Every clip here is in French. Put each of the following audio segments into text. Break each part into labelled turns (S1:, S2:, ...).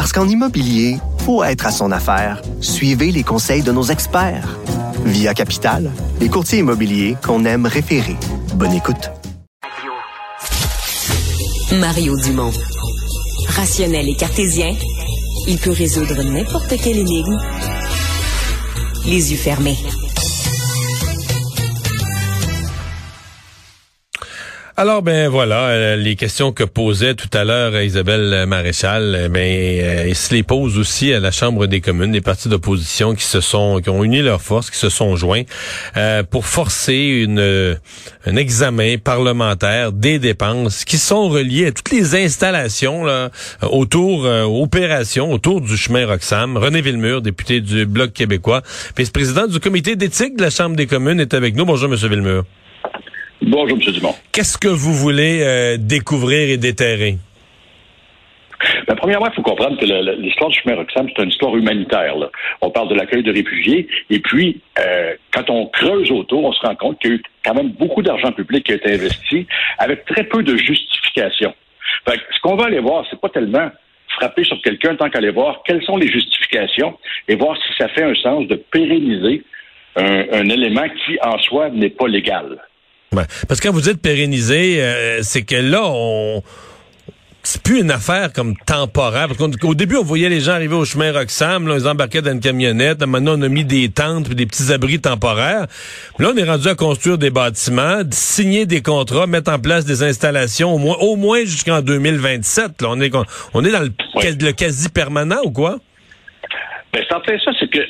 S1: Parce qu'en immobilier, faut être à son affaire. Suivez les conseils de nos experts. Via Capital, les courtiers immobiliers qu'on aime référer. Bonne écoute.
S2: Mario Dumont. Rationnel et cartésien, il peut résoudre n'importe quelle énigme les yeux fermés.
S3: Alors ben voilà, euh, les questions que posait tout à l'heure Isabelle Maréchal, euh, ben euh, se les posent aussi à la Chambre des communes, les partis d'opposition qui se sont qui ont uni leurs forces, qui se sont joints pour forcer une un examen parlementaire des dépenses qui sont reliées à toutes les installations là, autour opérations autour du chemin Roxham. René Villemur, député du Bloc québécois, vice-président du comité d'éthique de la Chambre des communes est avec nous. Bonjour monsieur Villemur.
S4: Bonjour, M. Dumont.
S3: Qu'est-ce que vous voulez euh, découvrir et déterrer?
S4: Ben, premièrement, il faut comprendre que l'histoire du chemin Roxham, c'est une histoire humanitaire. On parle de l'accueil de réfugiés. Et puis, euh, quand on creuse autour, on se rend compte qu'il y a eu quand même beaucoup d'argent public qui a été investi avec très peu de justification. ce qu'on va aller voir, c'est pas tellement frapper sur quelqu'un tant qu'aller voir quelles sont les justifications et voir si ça fait un sens de pérenniser un élément qui, en soi, n'est pas légal.
S3: Parce que quand vous dites pérenniser, euh, c'est que là, on c'est plus une affaire comme temporaire. Parce qu'au début, on voyait les gens arriver au chemin Roxham, là, ils embarquaient dans une camionnette. Maintenant, on a mis des tentes des petits abris temporaires. là, on est rendu à construire des bâtiments, signer des contrats, mettre en place des installations au moins, au moins jusqu'en 2027. Là, on est, on est dans le, le quasi permanent ou quoi?
S4: Ben, c'est en fait ça, c'est que,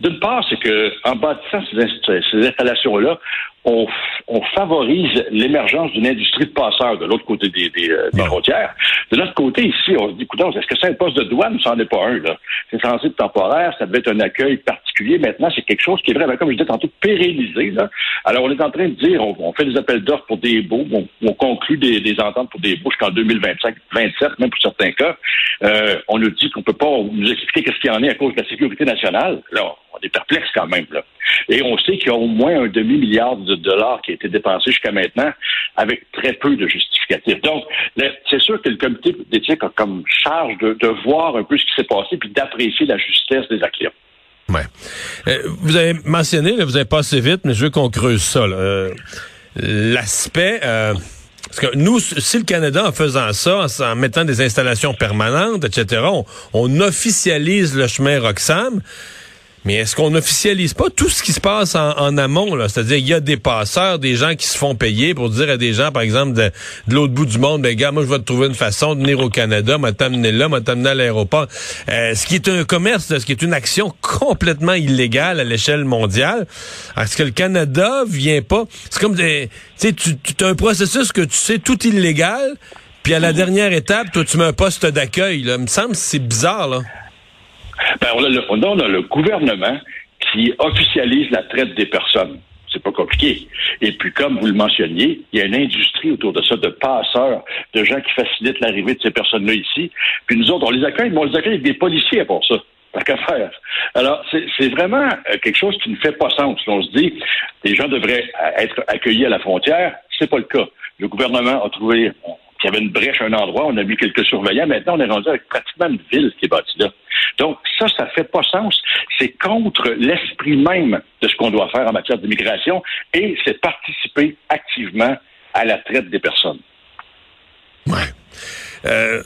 S4: d'une part, c'est que, en bâtissant ces, ces installations-là, on, on favorise l'émergence d'une industrie de passeurs de l'autre côté des, des, euh, frontières. De notre côté, ici, on se dit, écoute, est-ce que c'est un poste de douane ou c'en est pas un, là? C'est censé être temporaire, ça devait être un accueil particulier. Maintenant, c'est quelque chose qui est vraiment, comme je disais tantôt, pérennisé, là. Alors, on est en train de dire, on, fait des appels d'offres pour des baux, on, on conclut des, des, ententes pour des baux jusqu'en 2025, 27, même pour certains cas. Euh, on nous dit qu'on peut pas nous expliquer qu'est-ce qu'il y en est à cause de la sécurité nationale. Alors, est perplexe quand même, là. Et on sait qu'il y a au moins un demi-milliard de dollars qui a été dépensé jusqu'à maintenant avec très peu de justificatifs. Donc, c'est sûr que le comité d'éthique a comme charge de, voir un peu ce qui s'est passé puis d'apprécier la justesse des actions.
S3: Ouais. Euh, vous avez mentionné, vous avez passé vite, mais je veux qu'on creuse ça. Euh, l'aspect... Euh, parce que nous, si le Canada, en faisant ça, en, mettant des installations permanentes, etc., on, on officialise le chemin Roxham, mais est-ce qu'on n'officialise pas tout ce qui se passe en, amont? là? C'est-à-dire, il y a des passeurs, des gens qui se font payer pour dire à des gens, par exemple, de, l'autre bout du monde, ben gars, moi, je vais te trouver une façon de venir au Canada, m'a t'amener là, m'a t'amener à l'aéroport. Euh, ce qui est un commerce, ce qui est une action complètement illégale à l'échelle mondiale. Est-ce que le Canada vient pas? C'est comme des, tu tu as un processus que tu sais tout illégal, puis à la dernière étape, toi, tu mets un poste d'accueil. Il me semble que c'est bizarre, là.
S4: Ben, on, a le, on a le gouvernement qui officialise la traite des personnes. C'est pas compliqué. Et puis, comme vous le mentionniez, il y a une industrie autour de ça, de passeurs, de gens qui facilitent l'arrivée de ces personnes-là ici. Puis nous autres, on les accueille, mais on les accueille avec des policiers pour ça. Pas qu'à faire? Alors, c'est vraiment euh, quelque chose qui ne fait pas sens. On se dit, les gens devraient être accueillis à la frontière. C'est pas le cas. Le gouvernement a trouvé qu'il y avait une brèche à un endroit, on a mis quelques surveillants. Maintenant, on est rendu avec pratiquement une ville qui est bâtie là. Donc, ça, ça fait pas sens. C'est contre l'esprit même de ce qu'on doit faire en matière d'immigration et c'est participer activement à la traite des personnes.
S3: Ouais. Euh,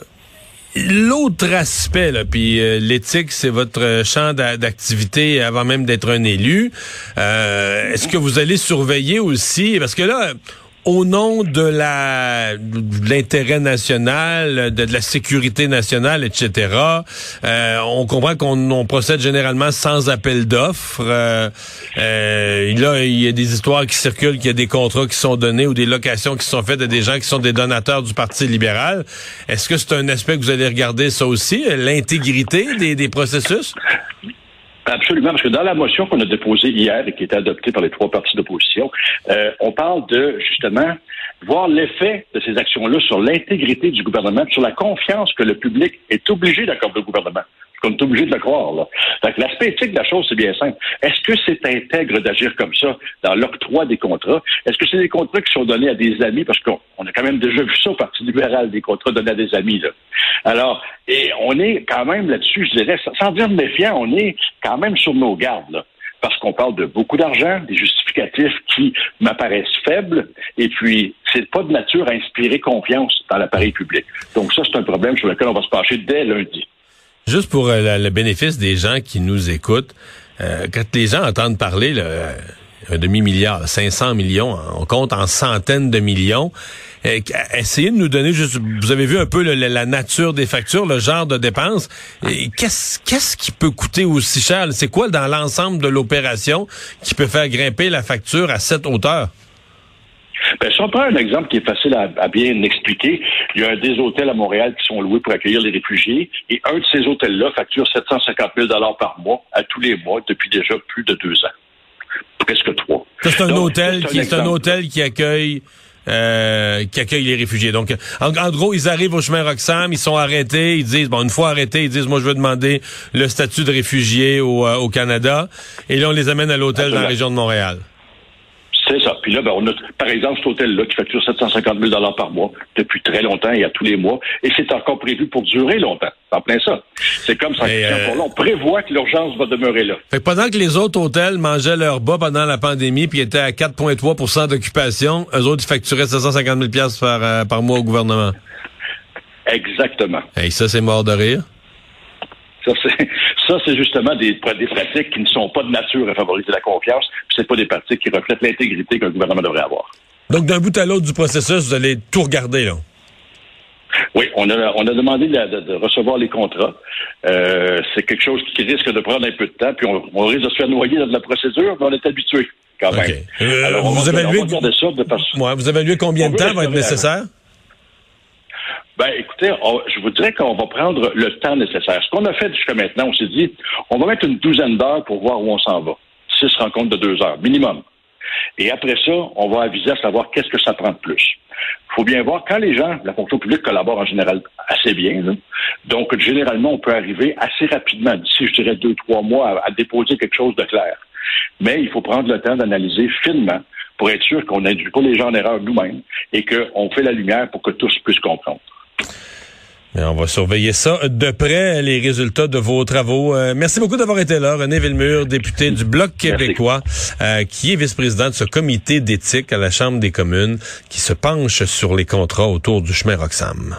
S3: l'autre aspect, puis euh, l'éthique, c'est votre champ d'activité avant même d'être un élu. Euh, est-ce que vous allez surveiller aussi, parce que là, au nom de la l'intérêt national, de, la sécurité nationale, etc. Euh, on comprend qu'on procède généralement sans appel d'offres. Euh, euh, là, il y a des histoires qui circulent, qu'il y a des contrats qui sont donnés ou des locations qui sont faites à des gens qui sont des donateurs du Parti libéral. Est-ce que c'est un aspect que vous allez regarder ça aussi, l'intégrité des processus?
S4: Absolument, parce que dans la motion qu'on a déposée hier et qui était adoptée par les trois partis d'opposition, euh, on parle de justement voir l'effet de ces actions-là sur l'intégrité du gouvernement, sur la confiance que le public est obligé d'accorder au gouvernement. Est obligé de le croire. Là. l'aspect éthique de la chose, c'est bien simple. Est-ce que c'est intègre d'agir comme ça dans l'octroi des contrats? Est-ce que c'est des contrats qui sont donnés à des amis? Parce qu'on a quand même déjà vu ça au Parti libéral, des contrats donnés à des amis. Là. Alors, et on est quand même là-dessus, je dirais, sans dire méfiant, on est quand même sur nos gardes. Là parce qu'on parle de beaucoup d'argent, des justificatifs qui m'apparaissent faibles, et puis c'est pas de nature à inspirer confiance dans l'appareil public. Donc ça, c'est un problème sur lequel on va se pencher dès lundi.
S3: Juste pour euh, le bénéfice des gens qui nous écoutent, euh, quand les gens entendent parler là, un demi-milliard, 500 millions, on compte en centaines de millions. Euh, essayez de nous donner juste, vous avez vu un peu la nature des factures, le genre de dépenses. Qu'est-ce qu'est-ce qui peut coûter aussi cher? C'est quoi dans l'ensemble de l'opération qui peut faire grimper la facture à cette hauteur?
S4: Ben, si on prend un exemple qui est facile à, bien expliquer, il y a des hôtels à Montréal qui sont loués pour accueillir les réfugiés et un de ces hôtels-là facture 750 000 par mois à tous les mois depuis déjà plus de deux ans. Presque trois.
S3: C'est un hôtel qui est un hôtel qui accueille euh, qui accueille les réfugiés. Donc, en, gros, ils arrivent au chemin Roxham, ils sont arrêtés, ils disent, bon, une fois arrêtés, ils disent, moi, je veux demander le statut de réfugié au, euh, au Canada, et là, on les amène à l'hôtel dans la région de Montréal.
S4: C'est ça. Puis là, ben, on a, par exemple, cet hôtel-là qui facture 750 000 par mois depuis très longtemps et à tous les mois. Et c'est encore prévu pour durer longtemps. En plein ça. C'est comme ça. Euh... on prévoit que l'urgence va demeurer là.
S3: Fait que pendant que les autres hôtels mangeaient leur bas pendant la pandémie puis étaient à 4,3% d'occupation, eux autres, ils facturaient 750 000 par, euh, par mois au gouvernement.
S4: Exactement.
S3: Et ça, c'est mort de rire.
S4: Ça, c'est justement des, des, pratiques qui ne sont pas de nature à favoriser la confiance, puis c'est pas des pratiques qui reflètent l'intégrité qu'un gouvernement devrait avoir.
S3: Donc, d'un bout à l'autre du processus, vous allez tout regarder, là?
S4: Oui, on a, on a demandé de, recevoir les contrats. Euh, c'est quelque chose qui risque de prendre un peu de temps, puis on, risque de se faire noyer dans la procédure, mais on est habitué quand même.
S3: Euh, Alors, vous, avez évalué... vous avez évalué combien de temps va être nécessaire?
S4: Ben, écoutez, je vous dirais qu'on va prendre le temps nécessaire. Ce qu'on a fait jusqu'à maintenant, on s'est dit, on va mettre une douzaine d'heures pour voir où on s'en va. Six rencontres de deux heures, minimum. Et après ça, on va aviser à savoir qu'est-ce que ça prend de plus. Il faut bien voir, quand les gens, la fonction publique collabore en général assez bien, donc généralement, on peut arriver assez rapidement, d'ici, je dirais, deux, trois mois, à, déposer quelque chose de clair. Mais il faut prendre le temps d'analyser finement pour être sûr qu'on n'induit pas les gens en erreur nous-mêmes et qu'on fait la lumière pour que tous puissent comprendre
S3: on va surveiller ça de près, les résultats de vos travaux. Euh, merci beaucoup d'avoir été là. René Villemur, député du Bloc québécois, euh, qui est vice-président de ce comité d'éthique à la Chambre des communes qui se penche sur les contrats autour du chemin Roxham.